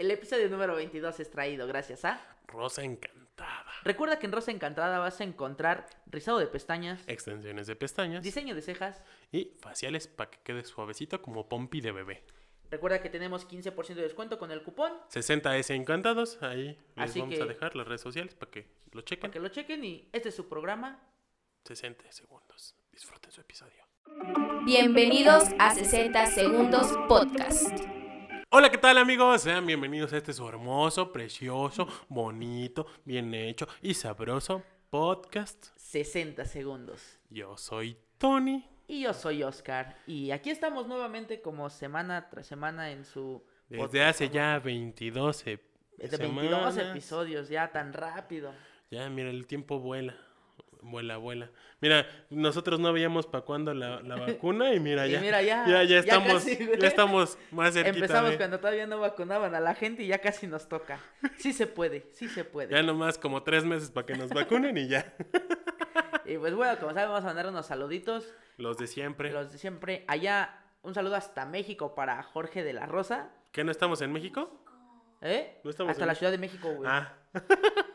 El episodio número 22 es traído gracias a... Rosa Encantada. Recuerda que en Rosa Encantada vas a encontrar rizado de pestañas, Extensiones de pestañas. diseño de cejas. Y faciales para que quede suavecito como pompi de bebé. Recuerda que tenemos 15% de descuento con el cupón 60S Encantados. Ahí les Así vamos que- a dejar las redes sociales para que lo chequen. para que lo chequen y este es su programa. 60 segundos. Disfruten su episodio. Bienvenidos a 60 Segundos Podcast. Hola, ¿qué tal amigos? Sean bienvenidos a este su hermoso, precioso, bonito, bien hecho y sabroso podcast. 60 segundos. Yo soy Tony. Y yo soy Oscar. Y aquí estamos nuevamente como semana tras semana en su... Desde podcast hace ya 22 ep- Desde 22 semanas. episodios, ya tan rápido. Ya, mira, el tiempo vuela. Vuela, vuela. Mira, nosotros no veíamos para cuándo la, la vacuna y mira Y ya. mira, ya, ya, ya estamos, casi, ya estamos más cerquita. Empezamos de- cuando todavía no vacunaban a la gente y ya casi nos toca. Sí se puede, sí se puede. Ya nomás como tres meses para que nos vacunen y ya. Y pues bueno, como saben, vamos a mandar unos saluditos. Los de siempre. Los de siempre. Allá, un saludo hasta México para Jorge de la Rosa. ¿Qué no estamos en México? ¿Eh? No estamos hasta en- la Ciudad de México, güey. Ah.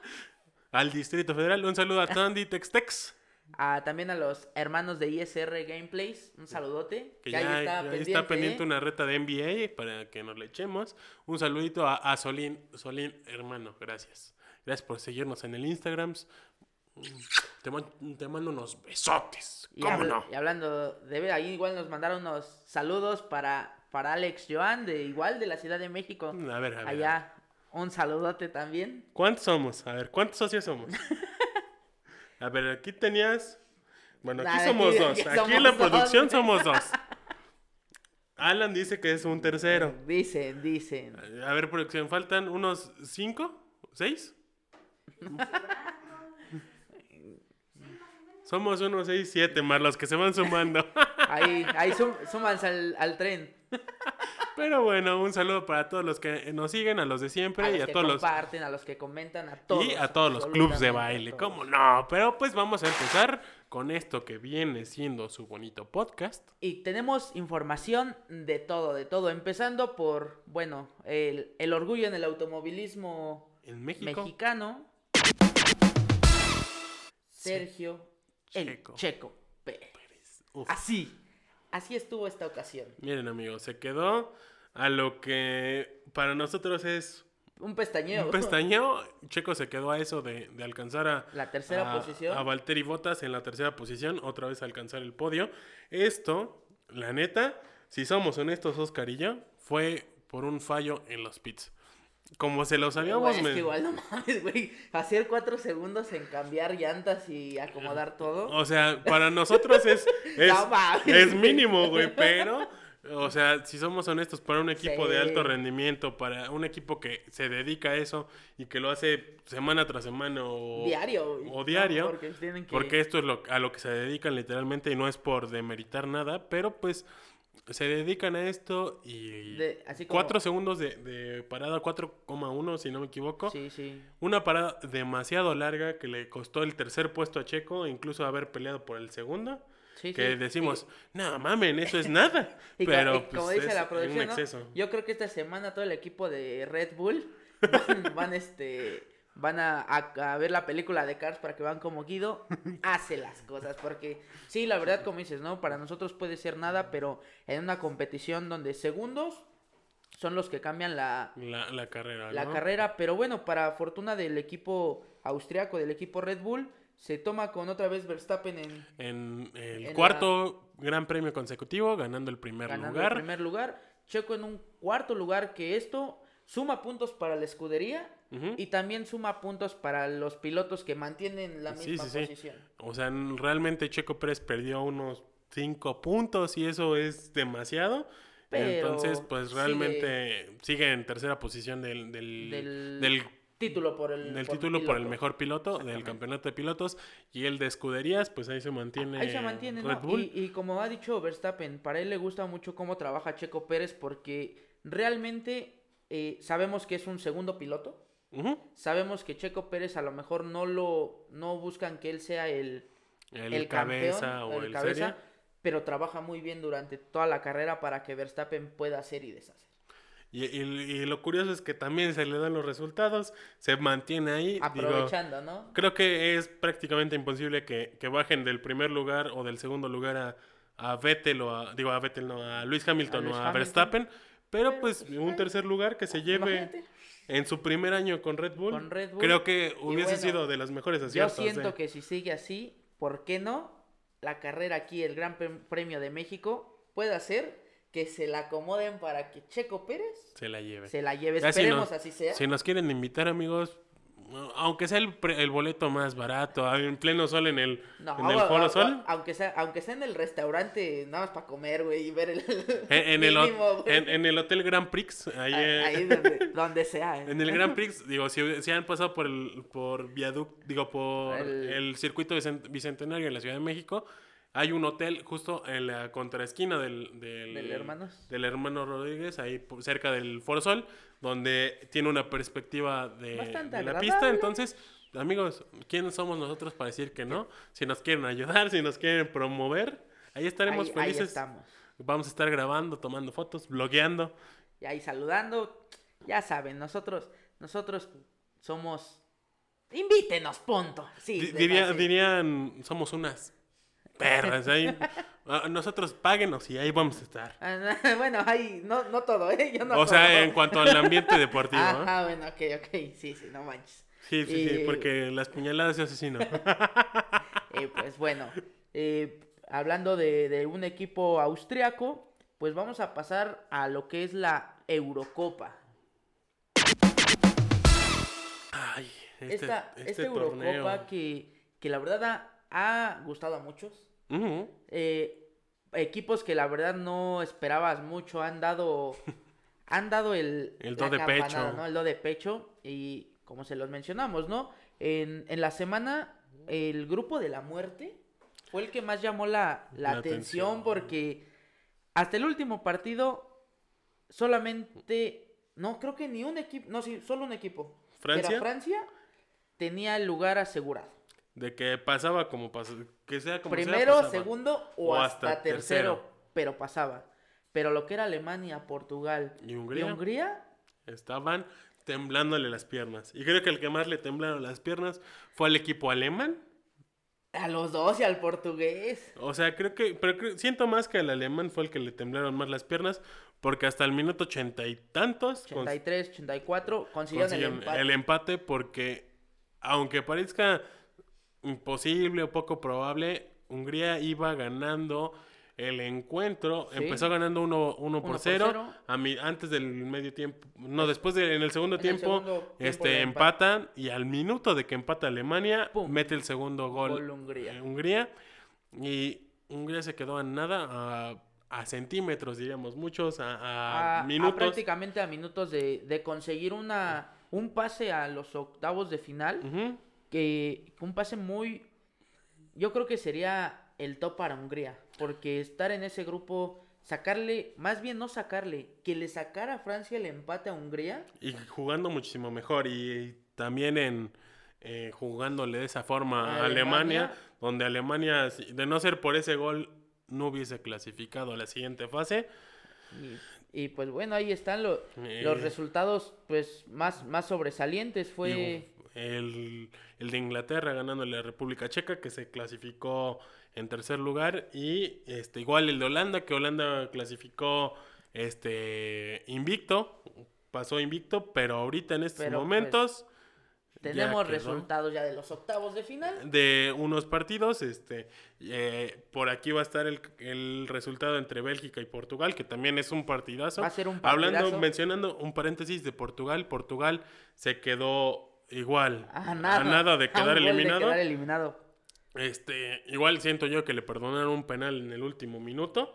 Al Distrito Federal. Un saludo a Tandy Textex. Ah, también a los hermanos de ISR Gameplays. Un saludote. Que ahí ya, está ya pendiente, está pendiente ¿eh? una reta de NBA para que nos le echemos. Un saludito a, a Solín, Solín, hermano, gracias. Gracias por seguirnos en el Instagram. Te, man- te mando unos besotes. Y, ¿Cómo habla- no? y hablando de ver, ahí igual nos mandaron unos saludos para, para Alex Joan, de igual de la Ciudad de México. A ver, a ver. a ver. Un saludote también. ¿Cuántos somos? A ver, ¿cuántos socios somos? A ver, aquí tenías. Bueno, aquí somos aquí- dos. aquí somos en la dos. producción somos dos. Alan dice que es un tercero. Dicen, dicen. A ver, producción, faltan unos cinco, seis. Somos unos seis, siete más los que se van sumando. Ahí, ahí sum- súmanse al, al tren. Pero bueno, un saludo para todos los que nos siguen, a los de A siempre los y a que todos los comparten, a los que comentan, a todos. y a todos los clubs de a baile. ¿Cómo no? Pero pues vamos a empezar con esto que viene siendo su bonito podcast. Y tenemos información de todo, de todo. Empezando por, bueno, el, el orgullo en el automovilismo En México. mexicano. Sergio el Checo. Checo Pérez. Así, así estuvo esta ocasión. Miren amigos, se quedó a lo que para nosotros es Un pestañeo. un pestañeo. Checo se quedó a eso de, de alcanzar a, La tercera a, posición. a Valtteri Bottas en la tercera posición, otra vez alcanzar el podio. Esto, la neta, si somos honestos, Oscar y yo, fue por un fallo en los pits. Como se los habíamos... Güey, es que igual no mames, güey. Hacer cuatro segundos en cambiar llantas y acomodar todo. O sea, para nosotros es, es, No mínimo, güey, pero, o sea, si somos honestos, para un equipo de alto rendimiento, para un equipo que se dedica a eso y que lo hace semana tras semana o diario, güey. o diario, porque tienen que... porque esto es lo, a lo que se dedican literalmente y no es por demeritar nada, pero pues se dedican a esto y De- así como- cuatro segundos de, de parada, 4,1 si no me equivoco. Sí, sí. Una parada demasiado larga que le costó el tercer puesto a Checo, incluso haber peleado por el segundo. Sí, que sí. decimos, no mamen, eso es nada. Y, Pero y pues, como dice es la un producción, yo creo que esta semana todo el equipo de Red Bull van, van, este van a, a- a ver la película de Cars para que vean cómo Guido hace las cosas porque sí, la verdad como dices, ¿no? Para nosotros puede ser nada, pero en una competición donde segundos son los que cambian la, La, la carrera. la ¿no? carrera, pero bueno, para fortuna del equipo austriaco, del equipo Red Bull, se toma con otra vez Verstappen en En el En cuarto gran premio consecutivo, ganando el primer ganando lugar. el primer lugar. Checo en un cuarto lugar que esto suma puntos para la escudería Y también suma puntos para los pilotos que mantienen la Sí, misma sí, sí. posición. O sea, realmente Checo Pérez perdió unos cinco puntos y eso es demasiado. Pero Entonces, pues realmente sigue, en tercera posición del, del, Del, del título por el, del por título por el mejor piloto del campeonato de pilotos y el de escuderías, pues ahí se mantiene, Ahí se mantiene, Red ¿no? Bull. Y, y como ha dicho Verstappen, para él le gusta mucho cómo trabaja Checo Pérez porque realmente eh, sabemos que es un segundo piloto. Sabemos que Checo Pérez a lo mejor no lo no buscan que él sea el, El, el cabeza campeón, o el, cabeza, serie. pero trabaja muy bien durante toda la carrera para que Verstappen pueda hacer y deshacer. Y, y- y lo curioso es que también se le dan los resultados, se mantiene ahí. digo, Aprovechando, ¿no? creo que es prácticamente imposible que, que bajen del primer lugar o del segundo lugar a, a Vettel o a, digo a Vettel, no, a Luis Hamilton Luis o a Hamilton. Verstappen, pero, Pero, pues pues, un tercer lugar que se lleve Imagínate. En su primer año con Red Bull, Con Red Bull. creo que hubiese bueno, sido de los mejores Yo aciertos. siento ¿eh? que si sigue así, ¿por qué no? La carrera aquí, el Gran Pre- Premio de México, puede hacer que se la acomoden para que Checo Pérez se la lleve. se la lleve. Si Esperemos nos- así sea. Si nos quieren invitar, amigos, aunque sea el, pre- el boleto más barato, en pleno sol en el, No, en el Foro Sol, Aunque sea, aunque sea en el restaurante, nada más para comer, güey, y ver el. en, el, mínimo, güey. en, en el Hotel Grand Prix, ahí, Ahí, eh, ahí donde, donde sea. ¿eh? en el Grand Prix, digo, si, si han pasado por el por viaducto, digo, por El- el, circuito bicen- bicentenario en la Ciudad de México, hay un hotel justo en la contraesquina del, del, Del Hermanos. del hermano Rodríguez, ahí cerca del Foro Sol, donde tiene una perspectiva de, Bastante de la pista. Entonces, amigos, ¿quiénes somos nosotros para decir que no? Si nos quieren ayudar, si nos quieren promover, ahí estaremos Ahí- ahí felices. estamos. Vamos a estar grabando, tomando fotos, blogueando. Y ahí saludando. Ya saben, nosotros, nosotros somos. Invítenos, punto. Sí, de diría- dirían, somos unas perras. Ahí. Ah, Nosotros páguenos y ahí vamos a estar. Ah, bueno, ahí, no, no todo, ¿eh? Yo no o sea, todo. en cuanto al ambiente deportivo. ¿eh? Ajá, bueno, ok, ok. Sí, sí, no manches. Sí, sí, sí, porque las puñaladas de asesino. Eh, pues bueno, eh, hablando de, de un equipo austriaco, pues vamos a pasar a lo que es la Eurocopa. Ay, este, esta este esta. Eurocopa que, que la verdad ha, ha gustado a muchos. Eh, equipos que la verdad no esperabas mucho han dado han dado el El do de pecho. ¿no? el do de pecho y como se los mencionamos no en, en la semana el grupo de la muerte fue el que más llamó la, la La atención atención. porque hasta el último partido solamente no creo que ni un equipo no sí solo un equipo que era ¿Francia? Francia tenía el lugar asegurado De que pasaba como pasó. Que sea como Primero, pasaba. segundo o, O hasta, hasta tercero, tercero. pero pasaba. Pero lo que era Alemania, Portugal Y y Hungría. Estaban temblándole las piernas. Y creo que el que más le temblaron las piernas fue al equipo alemán. a los dos y al portugués. O sea, creo que, pero creo- siento más que al alemán fue el que le temblaron más las piernas, porque hasta el minuto ochenta y tantos cons- 83, 84, consiguieron el consiguieron empate. el empate, porque aunque parezca imposible o poco probable, Hungría iba ganando el encuentro, Sí. empezó ganando 1 uno, por por 0 cero. a mi, antes del medio tiempo, no, después de en el segundo En el tiempo, este empate. empatan y al minuto de que empata Alemania, Pum. mete el segundo gol, Gol Hungría. eh, Hungría y Hungría se quedó a nada a, a centímetros, diríamos, muchos, a, a minutos. prácticamente a minutos de, de conseguir una un pase a los octavos de final. Que un pase muy yo creo que sería el top para Hungría porque estar en ese grupo sacarle más bien no sacarle que le sacara a Francia el empate a Hungría Y jugando muchísimo mejor. Y, también en eh, jugándole de esa forma a Alemania, Alemania. donde Alemania, de no ser por ese gol, no hubiese clasificado a la siguiente fase. y, y, pues bueno ahí están lo- Eh. los resultados pues más más sobresalientes fue el, el de Inglaterra ganándole a la República Checa, que se clasificó en tercer lugar. Y este igual el de Holanda, que Holanda clasificó este invicto. Pasó invicto, pero ahorita en estos Pero, pues, momentos. tenemos resultados ya de los octavos de final de unos partidos. Este, eh, por aquí va a estar el, el resultado entre Bélgica y Portugal, que también es un partidazo. Va a ser un Hablando, partidazo. mencionando un paréntesis de Portugal, Portugal se quedó igual a nada, a nada de a quedar de eliminado. quedar eliminado. Este, igual siento yo que le perdonaron un penal en el último minuto.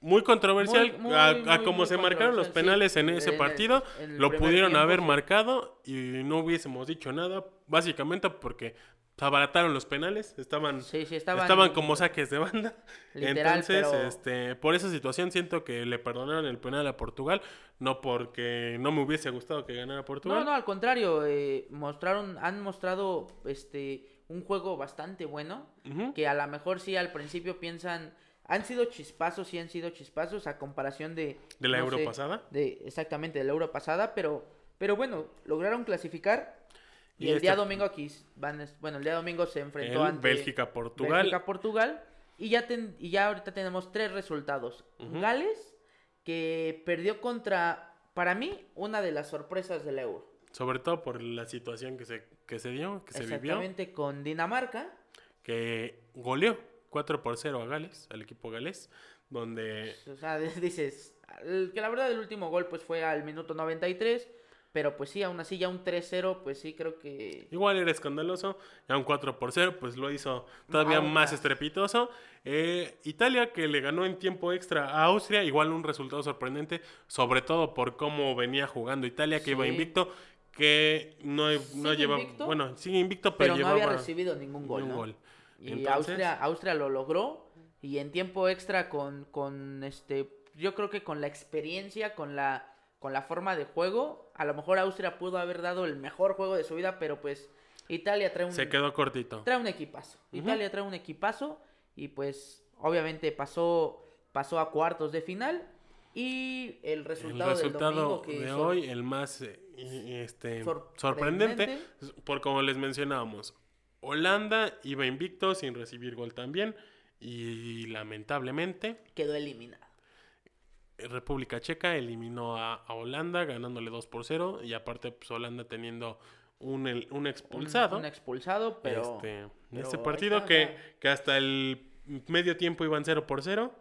Muy controversial Muy, muy, a, como se marcaron los sí. penales en ese el- partido. el lo pudieron tiempo, haber sí. marcado y no hubiésemos dicho nada. Básicamente porque abarataron los penales. Estaban, Sí, sí, estaban, estaban, como saques de banda. Literal, Entonces, pero- este, por esa situación siento que le perdonaron el penal a Portugal. No porque no me hubiese gustado que ganara Portugal. No, no, al contrario, eh, mostraron, han mostrado este un juego bastante bueno, que a lo mejor sí al principio piensan, han sido chispazos, sí han sido chispazos a comparación de... ¿De la no Euro sé, pasada? De, exactamente, de la Euro pasada, pero, pero bueno, lograron clasificar. Y, Y el este- día domingo aquí van, bueno, el día domingo se enfrentó El ante Bélgica-Portugal. Bélgica, Portugal. Y ya, ten- y ya ahorita tenemos tres resultados. Ujú. Gales, que perdió contra, para mí, una de las sorpresas del Euro. Sobre todo por la situación que se, que se dio, que se vivió. Exactamente, con Dinamarca. Que goleó 4 por 0 a Gales, al equipo galés. Donde O sea, dices, que la verdad el último gol pues fue al minuto 93. Pero pues sí, aún así ya un 3-0, pues sí creo que... igual era escandaloso. Ya un 4 por 0, pues lo hizo todavía Aún más estrepitoso. Eh, Italia, que le ganó en tiempo extra a Austria. Igual un resultado sorprendente. Sobre todo por cómo venía jugando Italia, que iba invicto. Que no, no ¿Sigue lleva. invicto? Bueno, sigue invicto, pero, Pero no había recibido ningún gol, gol. Y Entonces- Austria, Austria lo logró y en tiempo extra con, con este, yo creo que con la experiencia, con la, con la forma de juego, a lo mejor Austria pudo haber dado el mejor juego de su vida, pero pues Italia trae un, Se quedó cortito. trae un equipazo. Italia trae un equipazo y pues obviamente pasó, pasó a cuartos de final y el El resultado, del domingo que de hoy, el más eh, este, Sorprendente. sorprendente, por como les mencionábamos, Holanda iba invicto sin recibir gol también y lamentablemente quedó eliminado. República Checa eliminó a, a Holanda ganándole 2 por 0 y aparte pues, Holanda teniendo un, el- un expulsado. Un, expulsado, pero... este, en pero este partido está, que, que hasta el medio tiempo iban 0 por 0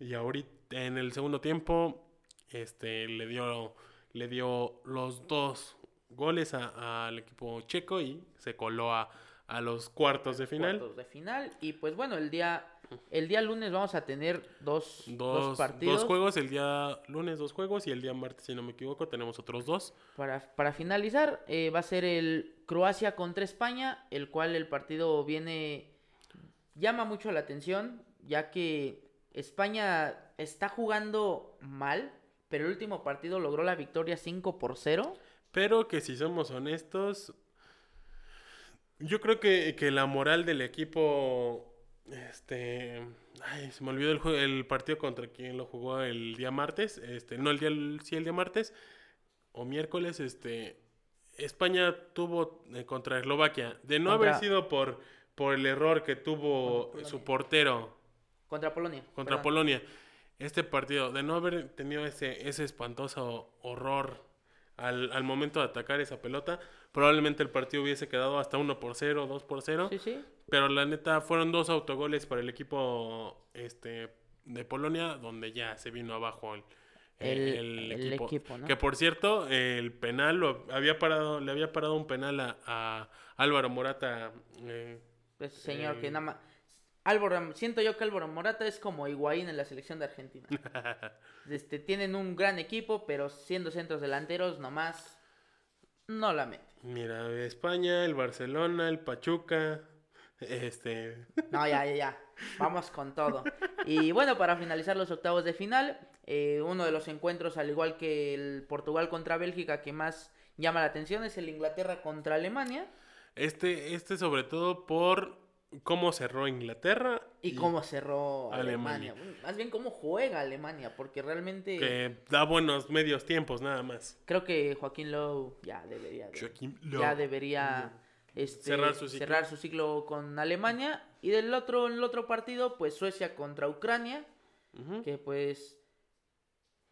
y ahorita en el segundo tiempo este le dio le dio los dos goles al equipo checo y se coló a, a los cuartos de final. cuartos de final. Y pues bueno, el día, el día lunes vamos a tener dos, dos Dos, partidos dos juegos, el día lunes dos juegos y el día martes, si no me equivoco, tenemos otros dos. para, para finalizar. eh, va a ser el Croacia contra España, el cual el partido viene, llama mucho la atención, ya que España está jugando mal, pero el último partido logró la victoria 5 por 0. Pero que si somos honestos, yo creo que, que la moral del equipo, este, ay, se me olvidó el, jue- el partido contra quien lo jugó el día martes, este, no el día, sí el día martes o miércoles, este, España tuvo eh, contra Eslovaquia, de no Contra- haber sido por, por el error que tuvo su portero Contra Polonia. contra perdón. Polonia. Este partido, de no haber tenido ese, ese espantoso horror al, al momento de atacar esa pelota, probablemente el partido hubiese quedado hasta 1 por 0, 2 por 0. Sí, sí. Pero la neta, fueron dos autogoles para el equipo este, de Polonia, donde ya se vino abajo el, El- el equipo, ¿no? Que por cierto, el penal lo había parado, le había parado un penal a, a Álvaro Morata. eh, Pues señor, que Eh. nada más. Álvaro, siento yo que Álvaro Morata es como Higuaín en la selección de Argentina. Este, tienen un gran equipo, pero siendo centros delanteros, nomás no la meten. Mira, España, el Barcelona, el Pachuca, este, No, ya, ya, ya. Vamos con todo. Y bueno, para finalizar los octavos de final, eh, uno de los encuentros, al igual que el Portugal contra Bélgica, que más llama la atención es el Inglaterra contra Alemania. este, este sobre todo por cómo cerró Inglaterra Y cómo cerró Alemania. Alemania. Bueno, Más bien cómo juega Alemania, porque realmente que da buenos medios tiempos nada más. creo que Joaquín Lowe ya debería de- Joaquín ya debería este, Cerrar su ciclo. cerrar su ciclo con Alemania. Y del otro, en el otro partido, pues Suecia contra Ucrania. Que pues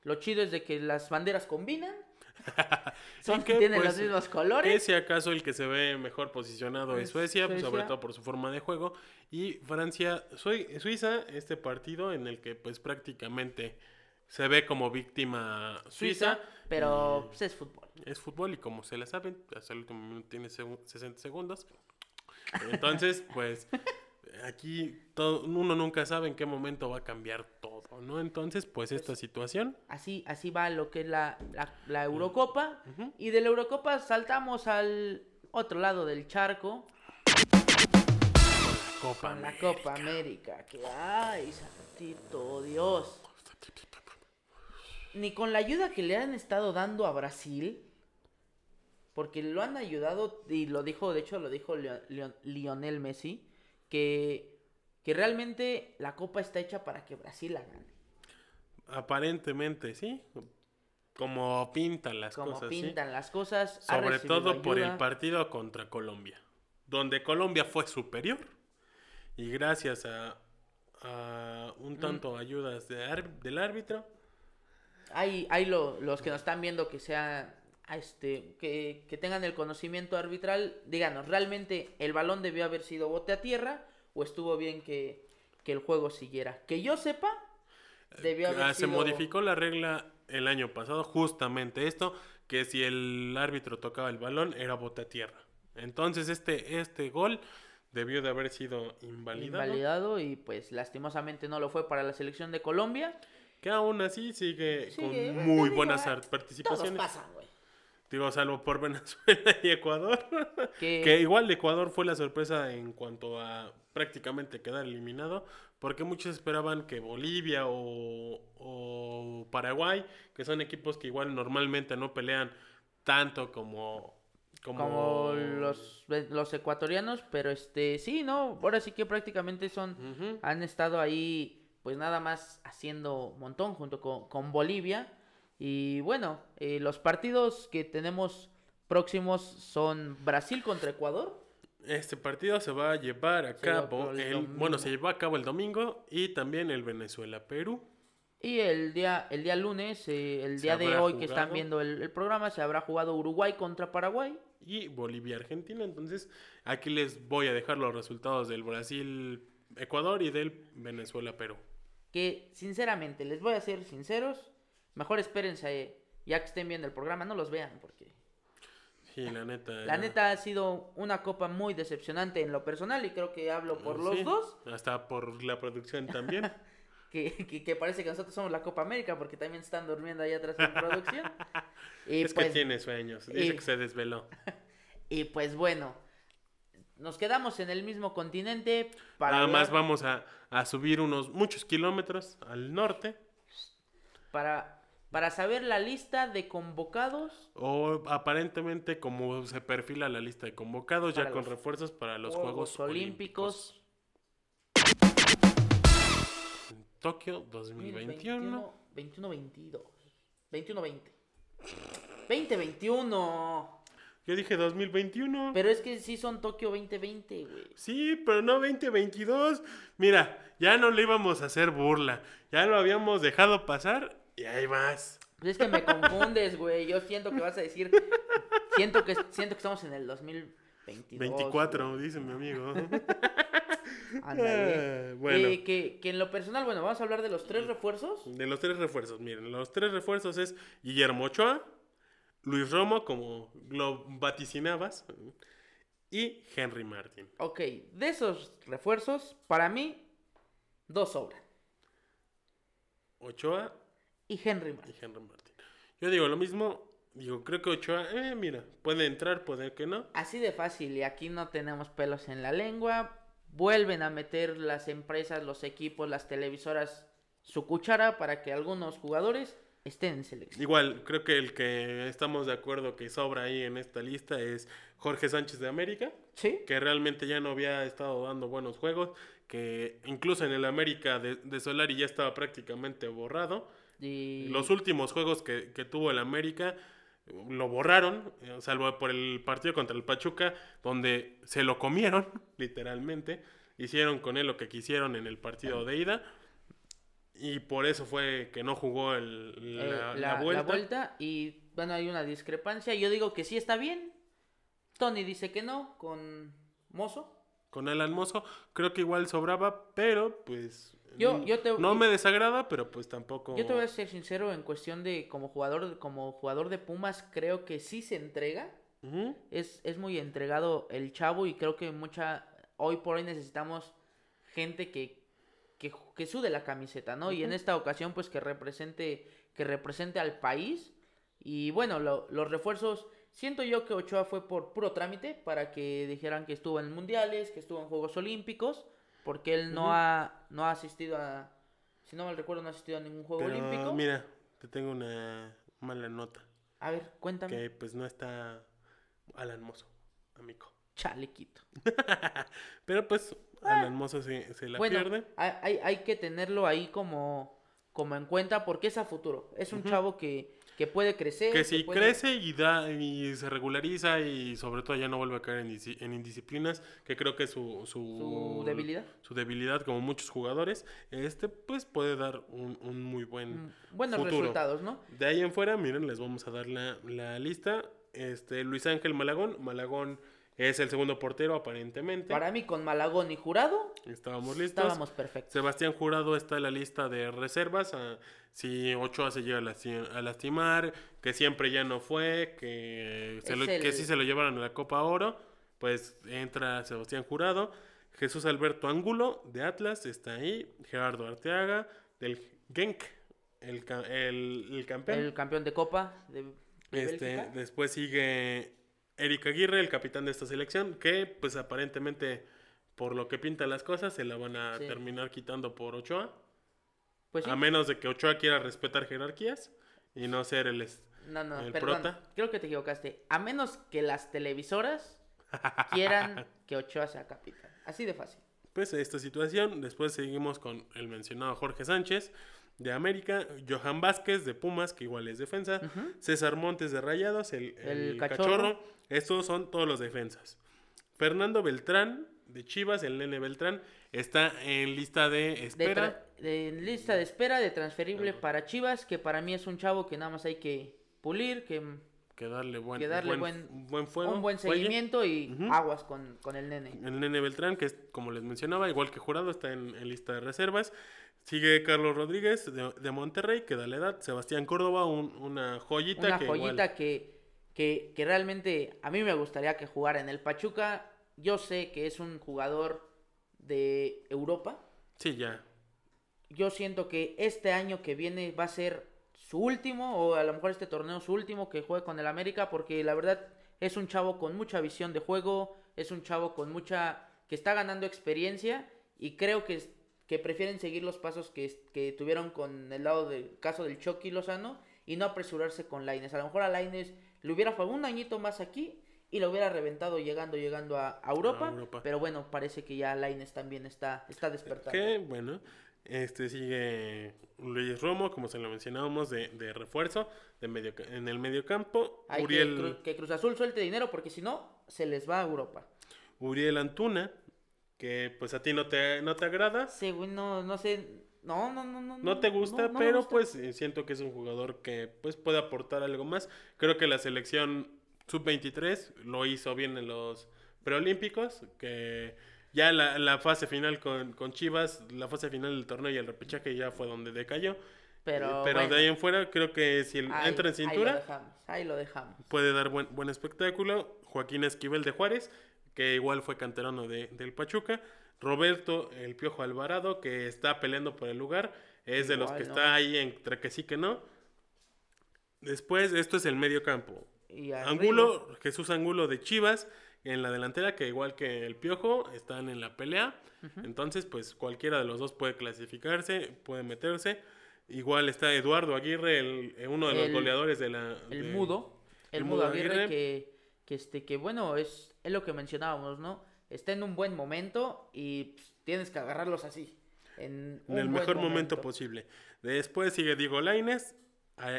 lo chido es de que las banderas combinan. Son, que, tienen pues, los mismos Que colores. si acaso el que se ve mejor posicionado es Es Suecia, pues, sobre Suecia. todo por su forma de juego. Y Francia, Sui- Suiza, este partido en el que pues prácticamente se ve como víctima Suiza. Suiza, pero pues, es fútbol. Es fútbol y como se la saben, hasta el último minuto tiene segu- 60 segundos. Entonces, pues aquí todo, uno nunca sabe en qué momento va a cambiar todo, ¿no? Entonces, pues esta situación. Así, así va lo que es la, la, la Eurocopa. Y de la Eurocopa saltamos al otro lado del charco. Copa Con la. Copa América. Que ay, santito Dios. Ni con la ayuda que le han estado dando a Brasil. Porque lo han ayudado, y lo dijo, de hecho lo dijo Lionel Messi, que que realmente la copa está hecha para que Brasil la gane. Aparentemente, sí. Como pintan las Como cosas. ¿sí? pintan las cosas. Sobre todo por el partido contra Colombia, donde Colombia fue superior y gracias a, a Mm. un tanto ayudas de ar- del árbitro, Hay, hay lo- los que nos están viendo que sea este que, que tengan el conocimiento arbitral, díganos, ¿realmente el balón debió haber sido bote a tierra o estuvo bien que, que el juego siguiera? Que yo sepa, debió haber ah, se sido... modificó la regla el año pasado, justamente esto, que si el árbitro tocaba el balón era bote a tierra. Entonces este, este gol debió de haber sido invalidado, invalidado y pues lastimosamente no lo fue para la selección de Colombia. que aún así sigue, Sigue, con te muy buenas eh, Todos participaciones. pasan, güey. Digo, salvo por Venezuela y Ecuador. Que, Que igual Ecuador fue la sorpresa en cuanto a prácticamente quedar eliminado, porque muchos esperaban que Bolivia o, o Paraguay, que son equipos que igual normalmente no pelean tanto como... Como, como los, los ecuatorianos, pero este sí, ¿no? Ahora sí que prácticamente son han estado ahí pues nada más haciendo montón junto con, con Bolivia. Y bueno, eh, los partidos que tenemos próximos son Brasil contra Ecuador. Este partido se va a llevar a cabo, el bueno, se llevó a cabo el domingo y también el Venezuela-Perú. Y el día, el día lunes, eh, el día de hoy que están viendo el, el programa, se habrá jugado Uruguay contra Paraguay. y Bolivia-Argentina. Entonces, aquí les voy a dejar los resultados del Brasil-Ecuador y del Venezuela-Perú. Que sinceramente, les voy a ser sinceros, mejor espérense eh, ya que estén viendo el programa, no los vean porque Sí, la neta. la neta ha sido una copa muy decepcionante en lo personal y creo que hablo por los dos. Hasta por la producción también. que, que, que parece que nosotros somos la Copa América porque también están durmiendo ahí atrás en producción. Y es pues, que tiene sueños. Dice y- que se desveló. y pues bueno, nos quedamos en el mismo continente para, Nada más vamos a, a subir unos muchos kilómetros al norte. para, para saber la lista de convocados O aparentemente como se perfila la lista de convocados ya con refuerzos para los Juegos, Olímpicos. En Tokio 2021. 21-22. 21-20. 2021. Yo dije 2021. Pero es que sí son Tokio 2020, güey. Sí, pero no 2022. Mira, ya no le íbamos a hacer burla. Ya lo habíamos dejado pasar y ahí vas. Pues es que me confundes, güey. Yo siento que vas a decir. Siento que, siento que estamos en el 2022. 24, güey. dice mi amigo. Ándale. Ah, bueno. Que, que, que en lo personal, bueno, vamos a hablar de los tres refuerzos. De los tres refuerzos, miren, los tres refuerzos es Guillermo Ochoa, Luis Romo, como lo vaticinabas, y Henry Martin. Ok, de esos refuerzos, para mí, dos sobran. Ochoa Y Henry y Martin. Henry Martin. Yo digo lo mismo, digo, creo que Ochoa, eh, mira, puede entrar, puede que no. Así de fácil, y aquí no tenemos pelos en la lengua. Vuelven a meter las empresas, los equipos, las televisoras su cuchara para que algunos jugadores estén en selección. Igual, creo que el que estamos de acuerdo que sobra ahí en esta lista es Jorge Sánchez de América. ¿Sí? que realmente ya no había estado dando buenos juegos, que incluso en el América de, de Solari ya estaba prácticamente borrado. Y... Los últimos juegos que, que tuvo el América eh, lo borraron, eh, salvo por el partido contra el Pachuca, donde se lo comieron, literalmente. Hicieron con él lo que quisieron en el partido de ida. Y por eso fue que no jugó el, eh, la, la, la la vuelta. vuelta. Y bueno, hay una discrepancia. Yo digo que sí está bien. Tony dice que no, con Mozo. Con Alan Mozo, creo que igual sobraba, pero pues Yo- yo te- no me desagrada, pero pues tampoco. Yo te voy a ser sincero en cuestión de como jugador, como jugador de Pumas, creo que sí se entrega. Es, es muy entregado el chavo y creo que mucha, hoy por hoy necesitamos gente que, que, que sude la camiseta, ¿no? Y en esta ocasión, pues que represente, que represente al país. Y bueno, lo- los refuerzos, siento yo que Ochoa fue por puro trámite para que dijeran que estuvo en mundiales, que estuvo en Juegos Olímpicos, porque él no, ha, no ha asistido a, si no mal recuerdo, no ha asistido a ningún Juego Pero Olímpico. mira, te tengo una mala nota. A ver, cuéntame. Que pues no está Alan Mozo, amigo. chalequito. Pero pues Alan Mozo se, se la bueno, pierde. hay- hay que tenerlo ahí como, como en cuenta porque es a futuro. Es un chavo que, que puede crecer. Que si puede- crece y da y se regulariza y sobre todo ya no vuelve a caer en, indisciplinas, que creo que es su, su, Su debilidad. su debilidad como muchos jugadores, este pues puede dar un, un muy buen Mm, Buenos futuro. resultados, ¿no? De ahí en fuera, miren, les vamos a dar la, la lista. Este, Luis Ángel Malagón. Malagón es el segundo portero, aparentemente. Para mí, con Malagón y Jurado, Estábamos listos. estábamos perfectos. Sebastián Jurado está en la lista de reservas. ah, si Ochoa se llega a, lasti- a lastimar, que siempre ya no fue, que, se que sí se lo llevaron a la Copa Oro, pues entra Sebastián Jurado. Jesús Alberto Ángulo de Atlas está ahí. Gerardo Arteaga del Genk, el, el, el campeón. El campeón de Copa de, de Este, Bélgica. después sigue Eric Aguirre, el capitán de esta selección, que pues aparentemente por lo que pintan las cosas se la van a Sí. terminar quitando por Ochoa, Pues sí. a menos de que Ochoa quiera respetar jerarquías y no ser el No, no, el perdón. prota. Creo que te equivocaste. A menos que las televisoras quieran que Ochoa sea capitán. Así de fácil. pues esta situación. Después seguimos con el mencionado Jorge Sánchez de América, Johan Vázquez de Pumas, que igual es defensa, César Montes de Rayados, el, El el cachorro. cachorro. Estos son todos los defensas. Fernando Beltrán de Chivas, el nene Beltrán, está en lista de espera. de lista de espera de transferible para Chivas, que para mí es un chavo que nada más hay que pulir, que que darle buen, que darle buen, buen- buen fuego. un buen fuelle. seguimiento y aguas con, con el nene. El nene Beltrán, que es, como les mencionaba, igual que Jurado, está en, en lista de reservas. Sigue Carlos Rodríguez de, de Monterrey, que da la edad. Sebastián Córdoba, un- una joyita. Una que joyita igual- que, que, que realmente a mí me gustaría que jugara en el Pachuca. Yo sé que es un jugador de Europa. Sí, ya. Yo siento que este año que viene va a ser su último, o a lo mejor este torneo su último que juegue con el América, porque la verdad es un chavo con mucha visión de juego, es un chavo con mucha, que está ganando experiencia y creo que, que prefieren seguir los pasos que, que tuvieron con el lado del caso del Chucky Lozano y no apresurarse con Laines. A lo mejor a Laines le hubiera fue un añito más aquí y lo hubiera reventado llegando, llegando a, a Europa, A Europa. pero bueno, parece que ya Laines también está, está despertando. Que bueno. Este sigue Luis Romo, como se lo mencionábamos, de, de refuerzo de medio, en el medio campo. Hay Uriel, que, Cru- que Cruz Azul suelte dinero porque si no, se les va a Europa. Uriel Antuna, que pues a ti no te, no te agrada. Sí, güey, no, no sé. No, no, no, no. No te gusta, no me pero gusta. pues eh, siento que es un jugador que pues puede aportar algo más. Creo que la selección sub-23 lo hizo bien en los preolímpicos, que ya la, la fase final con, con Chivas, la fase final del torneo y el repechaje ya fue donde decayó. Pero, pero bueno, de ahí en fuera creo que si el- ahí- entra en Ahí lo cintura dejamos, ahí lo dejamos. puede dar buen, buen espectáculo. Joaquín Esquivel de Juárez, que igual fue canterano de- del Pachuca. Roberto El Piojo Alvarado, que está peleando por el lugar. Es de los que ¿no? está ahí entre que sí que no. Después, esto es el medio campo. Y Angulo, Jesús Angulo de Chivas en la delantera, que igual que el Piojo, están en la pelea. Entonces, pues cualquiera de los dos puede clasificarse, puede meterse. Igual está Eduardo Aguirre, el, eh, uno de los El- goleadores de la... El de- mudo. El, el mudo Aguirre, Aguirre. que, que, este, que bueno, es, es lo que mencionábamos, ¿no? Está en un buen momento y pues, tienes que agarrarlos así. En, el mejor momento posible. Después sigue Diego Laines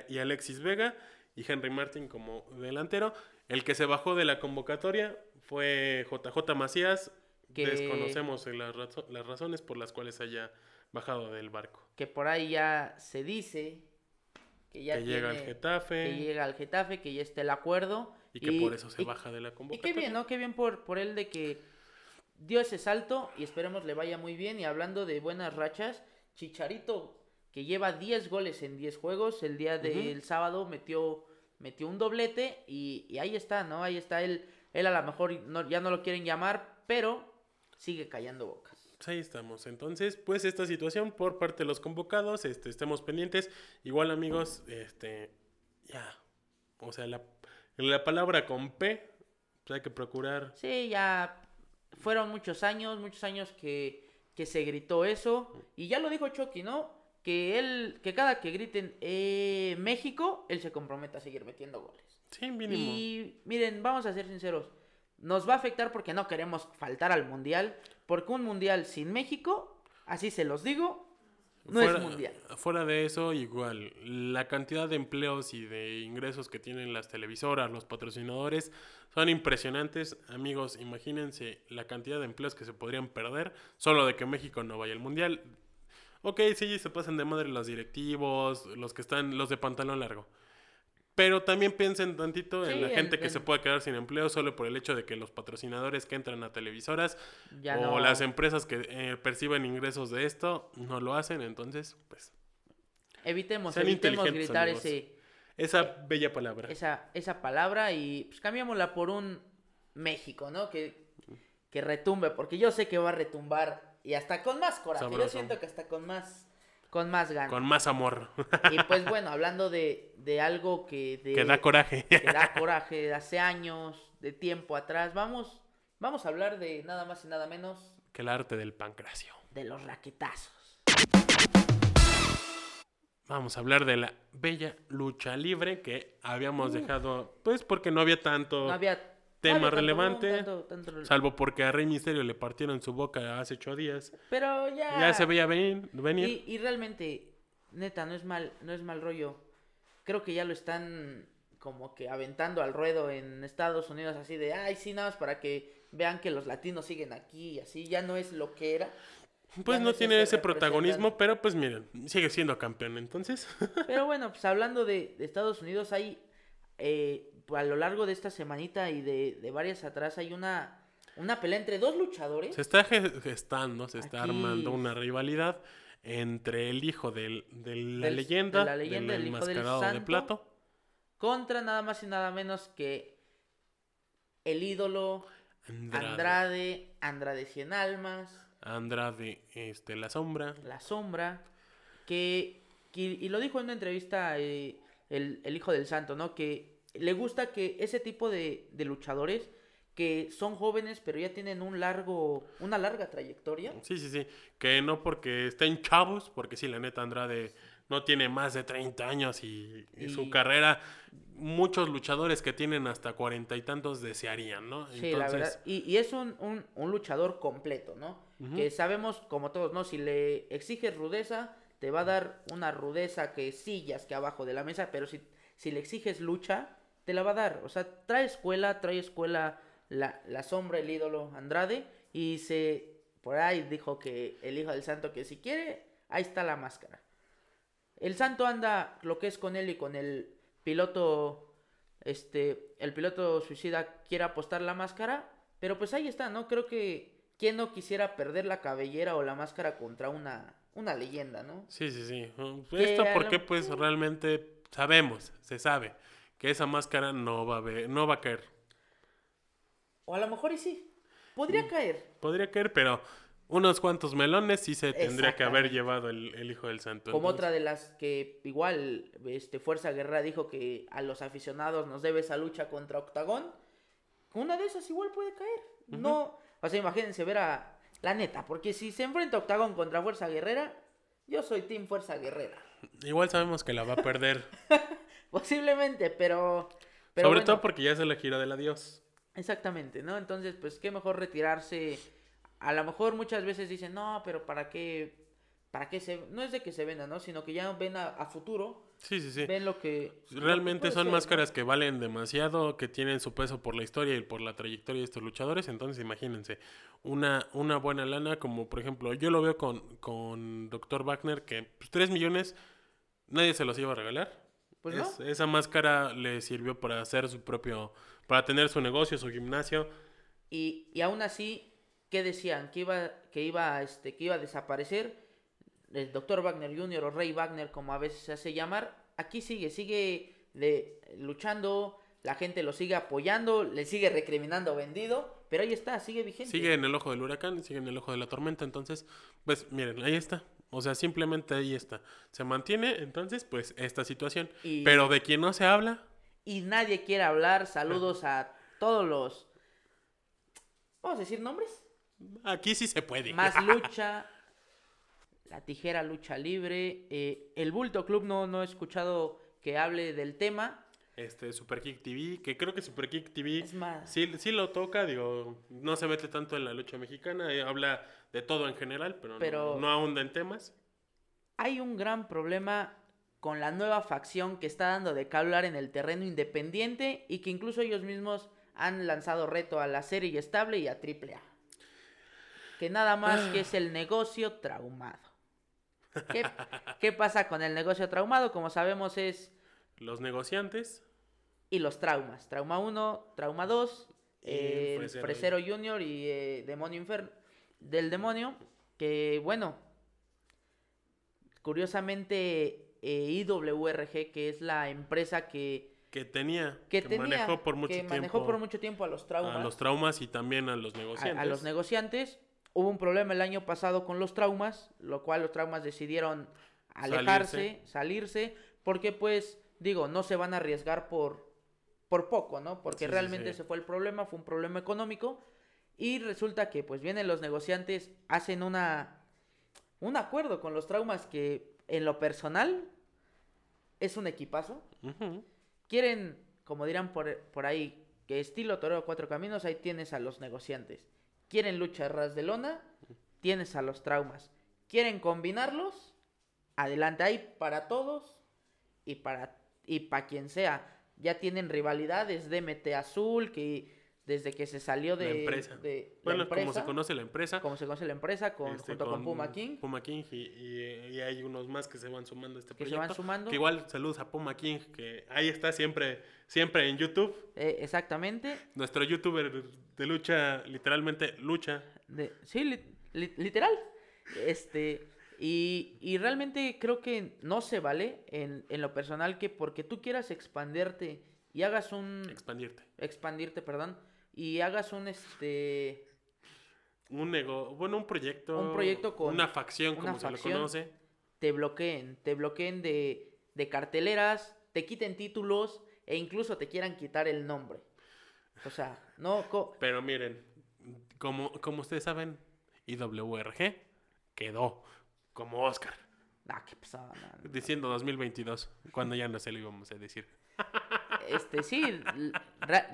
y Alexis Vega y Henry Martin como delantero. El que se bajó de la convocatoria fue JJ Macías. Que- Desconocemos las, razo- las razones por las cuales haya bajado del barco. Que por ahí ya se dice que ya que llega al Getafe que llega al Getafe, que ya está el acuerdo. y que por eso se y- baja de la Y convocatoria. qué bien, ¿no? Qué bien por, por él de que dio ese salto y esperemos le vaya muy bien. Y hablando de buenas rachas, Chicharito, que lleva 10 goles en 10 juegos, el día del sábado metió, metió un doblete y, y ahí está, ¿no? Ahí está él. Él a lo mejor no- ya no lo quieren llamar, pero sigue callando bocas. Ahí estamos. Entonces, pues esta situación por parte de los convocados, este, estemos pendientes. Igual, amigos, este, ya, o sea, la, la palabra con P, pues hay que procurar. Sí, ya fueron muchos años, muchos años que, que se gritó eso. Y ya lo dijo Chucky, ¿no? Que él, que cada que griten eh, México, él se compromete a seguir metiendo goles. Sí, mínimo. Y miren, vamos a ser sinceros. nos va a afectar porque no queremos faltar al mundial, porque un mundial sin México, así se los digo, no fuera, es mundial. Fuera de eso, igual, la cantidad de empleos y de ingresos que tienen las televisoras, los patrocinadores, son impresionantes. Amigos, imagínense la cantidad de empleos que se podrían perder solo de que México no vaya al mundial. Ok, sí, se pasan de madre los directivos, los que están, los de pantalón largo. Pero también piensen tantito en la en- gente que en- se puede quedar sin empleo solo por el hecho de que los patrocinadores que entran a televisoras Ya o no- las empresas que eh, perciben ingresos de esto no lo hacen, entonces, pues, Evitemos, evitemos gritar amigos. ese, esa bella palabra. esa, esa palabra y pues cambiémosla por un México, ¿no? Que, que retumbe, porque yo sé que va a retumbar y hasta con más coraje. Yo Sabroso. siento que hasta con más, con más ganas. Con más amor. Y pues bueno, hablando de, de algo que, de- que da coraje. que da coraje de hace años, de tiempo atrás, vamos, vamos a hablar de nada más y nada menos que el arte del pancracio. de los raquetazos. Vamos a hablar de la bella lucha libre que habíamos dejado, pues porque no había tanto. No había tema no relevante, tanto- tanto salvo porque a Rey Misterio le partieron su boca hace ocho días. Pero ya. Ya se veía ven- venir. Y, y realmente, neta, no es mal, no es mal rollo. Creo que ya lo están como que aventando al ruedo en Estados Unidos, así de, ay, sí, nada más para que vean que los latinos siguen aquí y así, ya no es lo que era. Pues ya no tiene ese protagonismo, pero pues miren, sigue siendo campeón, entonces. Pero bueno, pues hablando de, de Estados Unidos, hay eh, a lo largo de esta semanita y de, de varias atrás, hay una, una pelea entre dos luchadores. se está ge- gestando, se está Aquí- armando una rivalidad entre el hijo del, de la Del- leyenda, de la leyenda, del el hijo del de plato, Contra nada más y nada menos que el ídolo Andrade. Andrade, Andrade Cien Almas, Andrade, este, la sombra. La Sombra, que, que- y lo dijo en una entrevista eh, el, el hijo del santo, ¿no? Que le gusta que ese tipo de, de luchadores que son jóvenes pero ya tienen un largo, una larga trayectoria. Sí, sí, sí. Que no porque estén chavos, porque sí, la neta Andrade no tiene más de 30 años y, y su carrera, muchos luchadores que tienen hasta cuarenta y tantos desearían, ¿no? Sí, la verdad. Y, y es un, un- un luchador completo, ¿no? Que sabemos, como todos, ¿no? Si le exiges rudeza, te va a dar una rudeza que sillas que abajo de la mesa, pero si, si le exiges lucha, te la va a dar. O sea, trae escuela, trae escuela la, la sombra, el ídolo Andrade, y se, por ahí dijo que el hijo del santo que si quiere, ahí está la máscara. El santo anda lo que es con él y con el piloto, este, el piloto suicida quiere apostar la máscara, pero pues ahí está, ¿no? Creo que quién no quisiera perder la cabellera o la máscara contra una, una leyenda, ¿no? Sí, sí, sí. Uh, Que Esto a porque pues realmente sabemos, se sabe que esa máscara no va a ver, no va a caer. O a lo mejor y sí, Mm. podría caer. Podría caer, pero unos cuantos melones sí se tendría que haber llevado el, el hijo del santo. Como Entonces, otra de las que igual este Fuerza Guerrera dijo que a los aficionados nos debe esa lucha contra Octagón. Una de esas igual puede caer. No, o sea, imagínense ver a la neta, porque si se enfrenta Octagón contra Fuerza Guerrera, yo soy Team Fuerza Guerrera. Igual sabemos que la va a perder. Posiblemente, pero, pero Sobre bueno, todo porque ya se la gira del adiós. Exactamente, ¿no? Entonces, pues qué mejor retirarse. A lo mejor muchas veces dicen, no, pero ¿para qué? ¿Para qué se.? No es de que se venda, ¿no? Sino que ya ven a, a futuro, Sí, sí, sí. ven lo que. lo que Realmente son ser, ¿no? máscaras que valen demasiado, que tienen su peso por la historia y por la trayectoria de estos luchadores. Entonces, imagínense, una, una buena lana, como por ejemplo, yo lo veo con, con Dr. Wagner, que pues, 3 millones nadie se los iba a regalar. Pues no. Es- esa máscara le sirvió para hacer su propio, para tener su negocio, su gimnasio. Y, y aún así, ¿qué decían? Que iba, que iba, este, que iba a desaparecer el doctor Wagner Jr. o Rey Wagner, como a veces se hace llamar. Aquí sigue, sigue de, luchando, la gente lo sigue apoyando, le sigue recriminando vendido, pero ahí está, sigue vigente. Sigue en el ojo del huracán, sigue en el ojo de la tormenta. Entonces, pues miren, ahí está. O sea, simplemente ahí está. Se mantiene, entonces, pues, esta situación. Y- Pero de quien no se habla, y nadie quiere hablar. Saludos a todos los. Vamos a decir nombres. aquí sí se puede. Más lucha. La tijera lucha libre. eh, el Bulto Club no, no he escuchado que hable del tema. Este Super Kick TV, que creo que Super Kick TV Es más. sí, sí lo toca, digo, no se mete tanto en la lucha mexicana, eh, habla de todo en general, pero, no- Pero- no, ahonda en temas. Hay un gran problema con la nueva facción que está dando de qué hablar en el terreno independiente y que incluso ellos mismos han lanzado reto a la serie estable y a AAA. Que nada más que es el negocio traumado. ¿Qué, qué pasa con el negocio traumado? Como sabemos es Los negociantes, y los traumas. Trauma 1, trauma 2, Y eh, el Fresero. Junior y eh, Demonio Inferno del demonio. Que bueno, curiosamente eh, IWRG, que es la empresa que, que tenía, que, que, tenía, manejó por mucho que tiempo manejó por mucho tiempo a los traumas, a los traumas y también a los negociantes. a los negociantes. Hubo un problema el año pasado con los traumas, lo cual los traumas decidieron alejarse, salirse, porque pues digo, no se van a arriesgar por, por poco, ¿no? Porque Sí, realmente sí. ese fue el problema, fue un problema económico. Y resulta que pues vienen los negociantes, hacen una un acuerdo con los traumas que en lo personal es un equipazo. Quieren, como dirán por, por ahí, que estilo Torero Cuatro Caminos, ahí tienes a los negociantes. Quieren lucha ras de lona, tienes a los traumas. Quieren combinarlos, adelante, hay para todos y para y para quien sea. Ya tienen rivalidades, DMT Azul, que desde que se salió de La empresa. de la Bueno, como se conoce la empresa. como se conoce la empresa, con, este, junto con, Puma King, Puma King y, y- y hay unos más que se van sumando a este que se proyecto. van sumando. Que igual saludos a Puma King, que ahí está siempre, siempre en YouTube. Eh, exactamente. Nuestro youtuber de lucha, literalmente lucha. De, sí, li- li- literal. Este, y, y realmente creo que no se vale en, en lo personal que porque tú quieras expandirte y hagas un... Expandirte. expandirte, perdón, y hagas un, este... Un nego, bueno, un proyecto. Un proyecto con Una facción, una como se facción. le conoce. te bloqueen, te bloqueen de, de carteleras, te quiten títulos e incluso te quieran quitar el nombre. O sea, no... co- Pero miren, como, como ustedes saben, IWRG quedó como Oscar. Ah, qué pasada, no, no. Diciendo 2022, cuando ya no se lo íbamos a decir. Este, sí,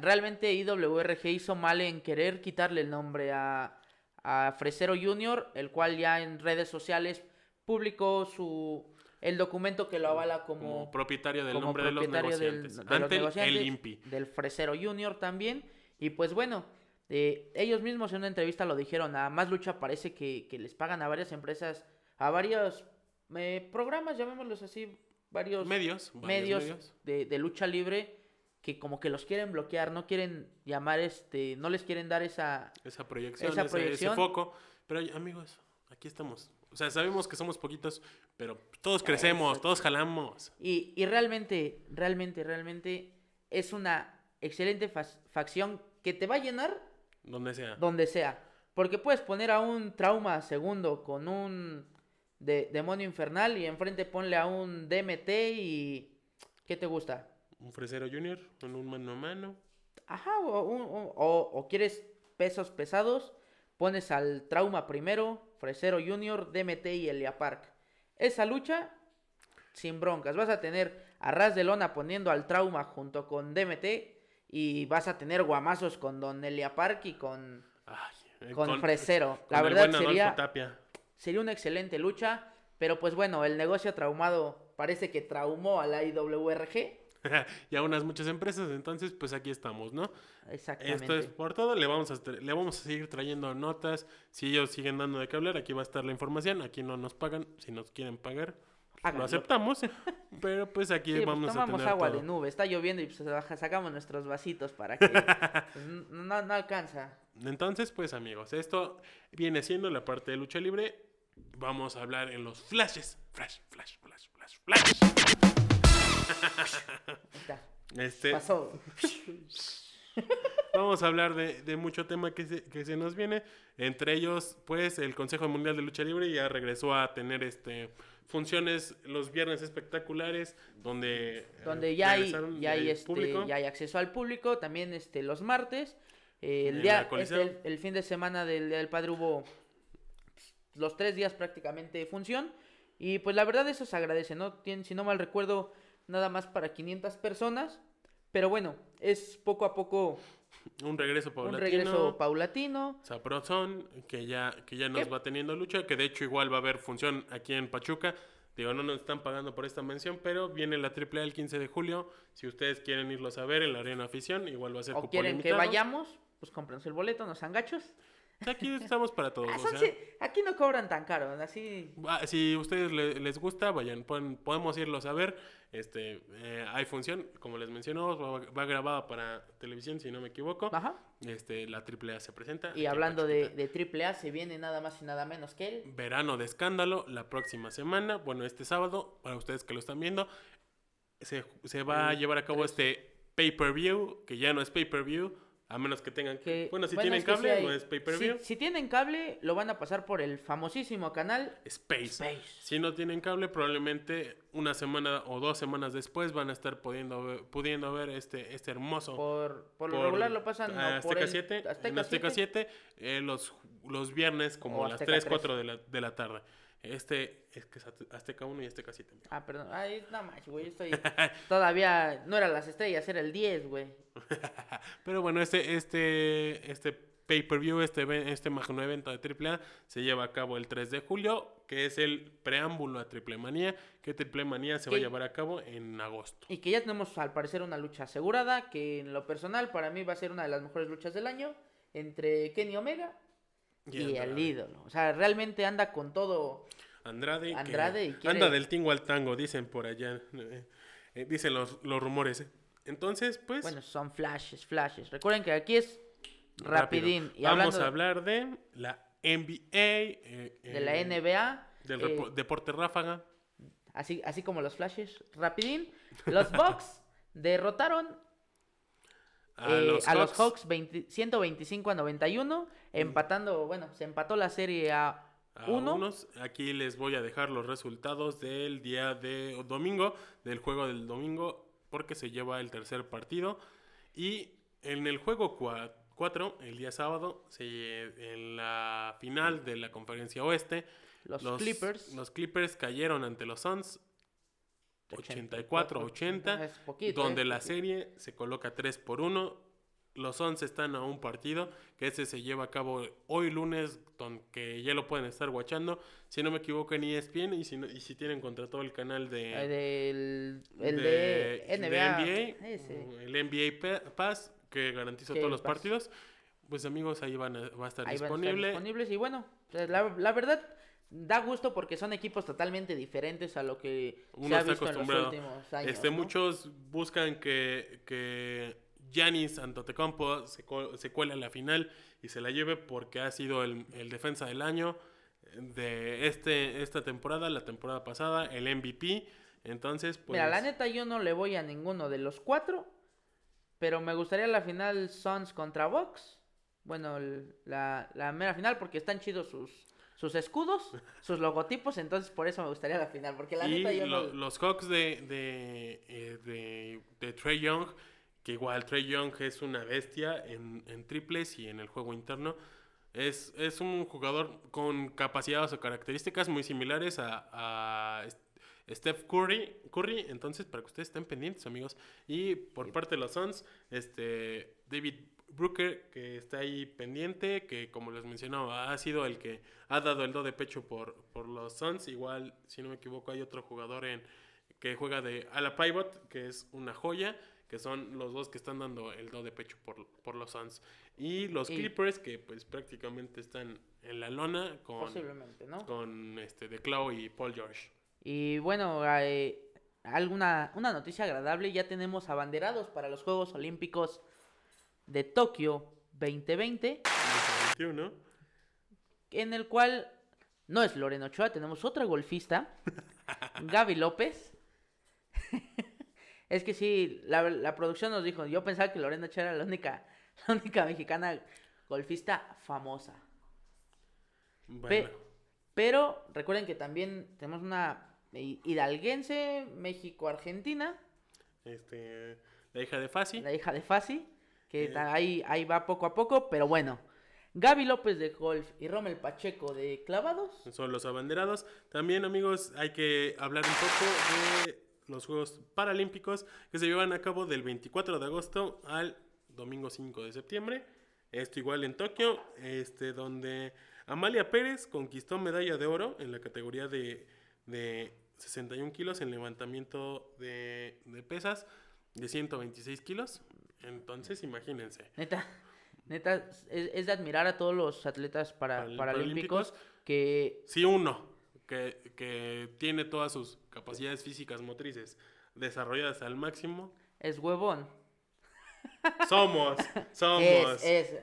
realmente IWRG hizo mal en querer quitarle el nombre a, a Fresero Junior, el cual ya en redes sociales publicó su el documento que lo avala Como, como, propietario del como nombre de los propietario del- negociantes. de los ante negociantes, el INPI. del Fresero Junior también. Y pues bueno, eh, ellos mismos en una entrevista lo dijeron, a Más Lucha parece que, que les pagan a varias empresas, a varios eh, programas, llamémoslos así, varios Medios. medios, medios. De, de lucha libre que como que los quieren bloquear, no quieren llamar este, no les quieren dar esa Esa proyección, Esa ese, foco. Pero amigos, aquí estamos. O sea, sabemos que somos poquitos, pero todos crecemos, todos jalamos. y, y realmente, realmente, realmente es una excelente fac- facción que te va a llenar Donde sea. donde sea, porque puedes poner a un trauma segundo con un de- demonio infernal y enfrente ponle a un DMT y ¿qué te gusta? Un fresero junior en un mano a mano. Ajá, o, un- o- o quieres pesos pesados, pones al Trauma primero, Fresero Junior, DMT y Elia Park. Esa lucha, sin broncas. Vas a tener a Ras de Lona poniendo al Trauma junto con DMT y vas a tener guamazos con Don Elia Park y con, Ay, eh, con, Fresero. con La verdad sería, Tapia. Sería una excelente lucha, pero pues bueno, el negocio traumado parece que traumó a la IWRG. y a unas muchas empresas, entonces pues aquí estamos, ¿no? Exactamente. Esto es por todo, le vamos, a, le vamos a seguir trayendo notas, si ellos siguen dando de qué hablar, aquí va a estar la información, aquí no nos pagan, si nos quieren pagar, Háganlo. lo aceptamos, pero pues aquí Sí, pues, vamos a tomamos tener agua todo. de nube, está lloviendo y pues sacamos nuestros vasitos para que pues, no, no alcanza. Entonces, pues amigos, esto viene siendo la parte de lucha libre, vamos a hablar en los flashes, flash, flash, flash, flash, flash. Ahí está, Este, Pasó. Vamos a hablar de, de mucho tema que se, que se nos viene. Entre ellos, pues, el Consejo Mundial de Lucha Libre ya regresó a tener este funciones los viernes espectaculares, donde, eh, Donde ya hay, ya hay este, ya hay acceso al público, también este los martes. eh, el día, este, el, el fin de semana del Día del Padre hubo los tres días prácticamente de función. Y pues la verdad eso se agradece, ¿no? Tien- si no mal recuerdo, nada más para 500 personas. Pero bueno, es poco a poco Un regreso un paulatino. regreso paulatino. Saprozón, que ya, que ya nos ¿Qué? va teniendo lucha, que de hecho igual va a haber función aquí en Pachuca. Digo, no nos están pagando por esta mención, pero viene la AAA el 15 de julio. Si ustedes quieren irlos a ver en la Arena Afición, igual va a ser O quieren que vayamos, pues cómprense el boleto, no sean gachos. Aquí estamos para todos. Ah, o sea, sí- aquí no cobran tan caro, así. ah, si a ustedes le- les gusta, vayan, pueden- podemos irlos a ver. Este, eh, hay función, como les mencionó, va, va grabada para televisión, si no me equivoco. Ajá. Este, la AAA se presenta. Y hablando de, de AAA, se viene nada más y nada menos que él. Verano de escándalo la próxima semana. Bueno, este sábado, para ustedes que lo están viendo, se, se va a El llevar a cabo este pay-per-view, que ya no es pay-per-view, a menos que tengan Que, Bueno, si bueno, tienen cable, hay- no es pay-per-view. Si, si tienen cable, lo van a pasar por el famosísimo canal. Space. Space. Si no tienen cable, probablemente una semana o dos semanas después van a estar pudiendo ver, pudiendo ver este, este hermoso. Por, por lo por regular lo pasan no, Azteca por el 7, en Azteca Azteca 7. 7, eh, los, los viernes como O a las Azteca 3, 3. 4 de la, de la tarde. Este es que es Azteca 1 y Azteca 7. amigo. Ah, perdón. Ay, no manches, güey. Yo estoy. Todavía no era las estrellas, era el 10, güey. Pero bueno, este, este, este pay-per-view, este, este magno evento de AAA se lleva a cabo el 3 de julio, que es el preámbulo a Triple Manía, que Triple Manía se va a llevar a cabo en agosto. Y que ya tenemos al parecer una lucha asegurada, que en lo personal para mí va a ser una de las mejores luchas del año, entre Kenny Omega y, el ídolo. O sea, realmente anda con todo. Andrade, y quiere- anda del tingo al tango, dicen por allá, eh, eh, dicen los, los rumores. Entonces, pues, Bueno, son flashes, flashes. Recuerden que aquí es rápido. rapidín. Y Vamos a hablar de la NBA, eh, de la NBA, del deporte ráfaga. así, así como los flashes, rapidín. Los Bucks derrotaron A, eh, los, a los Hawks, Hawks 20 125 a 91, empatando, bueno, se empató la serie a a 1. unos. Aquí les voy a dejar los resultados del día de domingo, del juego del domingo, porque se lleva el tercer partido. Y en el juego 4, el día sábado, se, en la final de la conferencia oeste, Los, Clippers. Los Clippers cayeron ante los Suns 84-80, Es poquito, donde eh, la serie se coloca 3 por 1. Los Suns están a un partido, que ese se lleva a cabo hoy lunes, que ya lo pueden estar watchando. Si no me equivoco en ESPN y si, no- y si tienen contratado el canal de... Del, el de, de- de NBA. Ese. el NBA Pa- Pass, que garantiza todos los Pass. partidos. Pues amigos, ahí van a- va a estar Ahí van a estar disponible. disponibles. Y bueno, pues, la, la verdad da gusto porque son equipos totalmente diferentes a lo que se Uno ha está visto en los últimos años. Este, ¿no? Muchos buscan que, que Giannis Antetokounmpo se, se cuele a la final y se la lleve porque ha sido el, el defensa del año de este, esta temporada, la temporada pasada, el MVP. Entonces, pues... Mira, la neta yo no le voy a ninguno de los cuatro, pero me gustaría la final Suns contra Bucks. Bueno, la, la mera final porque están chidos sus, sus escudos, sus logotipos, entonces por eso me gustaría la final, porque la y neta yo lo- no... los Hawks de, de, eh, de, de Trey Young, que igual Trey Young es una bestia en, en triples y en el juego interno. Es, es un jugador con capacidades o características muy similares a, a Steph Curry, Curry. Entonces, para que ustedes estén pendientes, amigos. Y por parte de los Suns, este, David Brooker, que está ahí pendiente, que como les mencionaba, ha sido el que ha dado el do de pecho por, por los Suns. Igual, si no me equivoco, hay otro jugador en que juega de ala pivot, que es una joya, que son los dos que están dando el do de pecho por, por los Suns. Y los Y- Clippers, que pues prácticamente están en la lona con, Posiblemente, ¿no? con este, The Claw y Paul George. Y bueno, eh, alguna una noticia agradable, ya tenemos abanderados para los Juegos Olímpicos de Tokio 2020, 21. en el cual no es Lorena Ochoa, tenemos otra golfista, Gaby López. es que sí, la, la producción nos dijo, yo pensaba que Lorena Ochoa era la única, la única mexicana golfista famosa. Pe- Bueno, pero recuerden que también tenemos una hi- hidalguense, México-Argentina, este, la hija de Fasi. la hija de Fasi, que Eh. ahí, ahí va poco a poco, pero bueno. Gaby López de golf y Rommel Pacheco de clavados. Son los abanderados. También, amigos, hay que hablar un poco de los Juegos Paralímpicos que se llevan a cabo del 24 de agosto al domingo 5 de septiembre. Esto igual en Tokio, este, donde Amalia Pérez conquistó medalla de oro en la categoría de, de 61 kilos en levantamiento de, de pesas de 126 kilos. Entonces, imagínense. Neta, neta, es, es de admirar a todos los atletas para, Paral- paralímpicos que Si uno que, que tiene todas sus capacidades físicas motrices desarrolladas al máximo, es huevón. somos, somos. Es, es.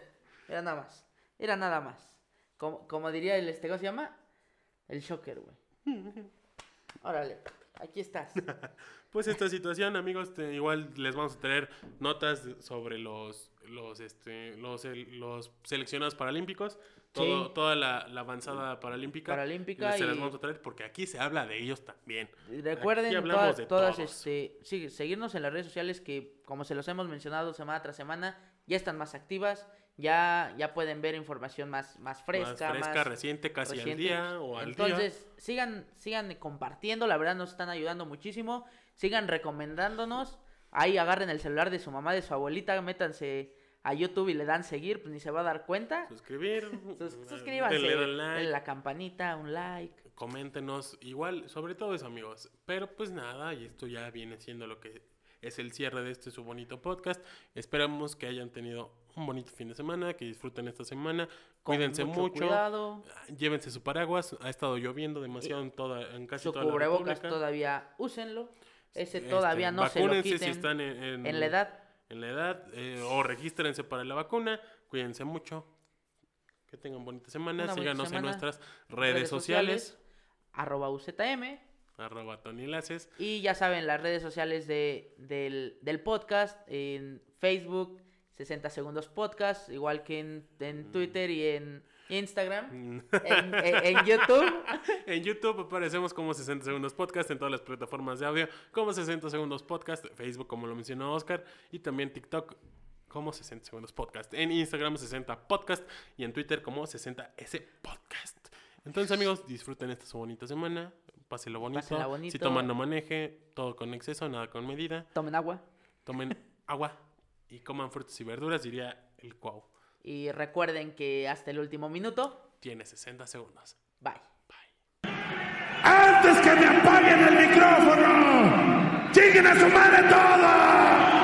Era nada más. Era nada más. Como, como diría el, este, ¿cómo se llama? El shocker, güey. Órale, aquí estás. Pues esta situación, amigos, te- igual les vamos a traer notas sobre los los este los, el- los seleccionados paralímpicos, todo, Sí. toda la, la avanzada paralímpica. Paralímpica se las y- vamos a traer porque aquí se habla de ellos también. Y Recuerden Aquí hablamos todas, de todas, todos. este, sí, seguirnos en las redes sociales que, como se los hemos mencionado semana tras semana, ya están más activas, ya, ya pueden ver información más, más fresca, más fresca, reciente, casi al día o al día. Entonces, sigan, sigan compartiendo, la verdad nos están ayudando muchísimo, sigan recomendándonos, ahí agarren el celular de su mamá, de su abuelita, métanse a YouTube y le dan seguir, pues ni se va a dar cuenta. Suscribir, Sus- eh, suscríbanse, denle like. denle la campanita, un like. coméntenos igual, sobre todo eso amigos. Pero pues nada, y esto ya viene siendo lo que es el cierre de este su bonito podcast. Esperamos que hayan tenido un bonito fin de semana, que disfruten esta semana. Cuídense mucho mucho. cuidado. Llévense su paraguas, ha estado lloviendo demasiado en toda en casi Su toda cubrebocas todavía úsenlo. Ese Este, todavía no se lo quiten. si están en, en- En la edad, en la edad eh, o regístrense para la vacuna. Cuídense mucho. Que tengan bonita semana. Una bonita Síganos semana. en nuestras redes, sociales. arroba UZM. Arroba Tony Laces. Y ya saben, las redes sociales de, del, del podcast, en Facebook, 60 Segundos Podcast, igual que en, Mm. en Twitter y en Instagram, en, en- en YouTube. En YouTube aparecemos como 60 Segundos Podcast, en todas las plataformas de audio como 60 Segundos Podcast, Facebook como lo mencionó Oscar, y también TikTok como 60 Segundos Podcast, en Instagram 60 Podcast y en Twitter como 60S Podcast. Entonces amigos, disfruten esta su bonita semana, pásenlo bonito, Pásenla bonito. si toman no maneje, todo con exceso, nada con medida, Tomen agua. tomen agua y coman frutas y verduras, diría el Cuau. Y recuerden que hasta el último minuto. Tiene 60 segundos. Bye. ¡Antes que me apaguen el micrófono! ¡Lleguen a su madre todos!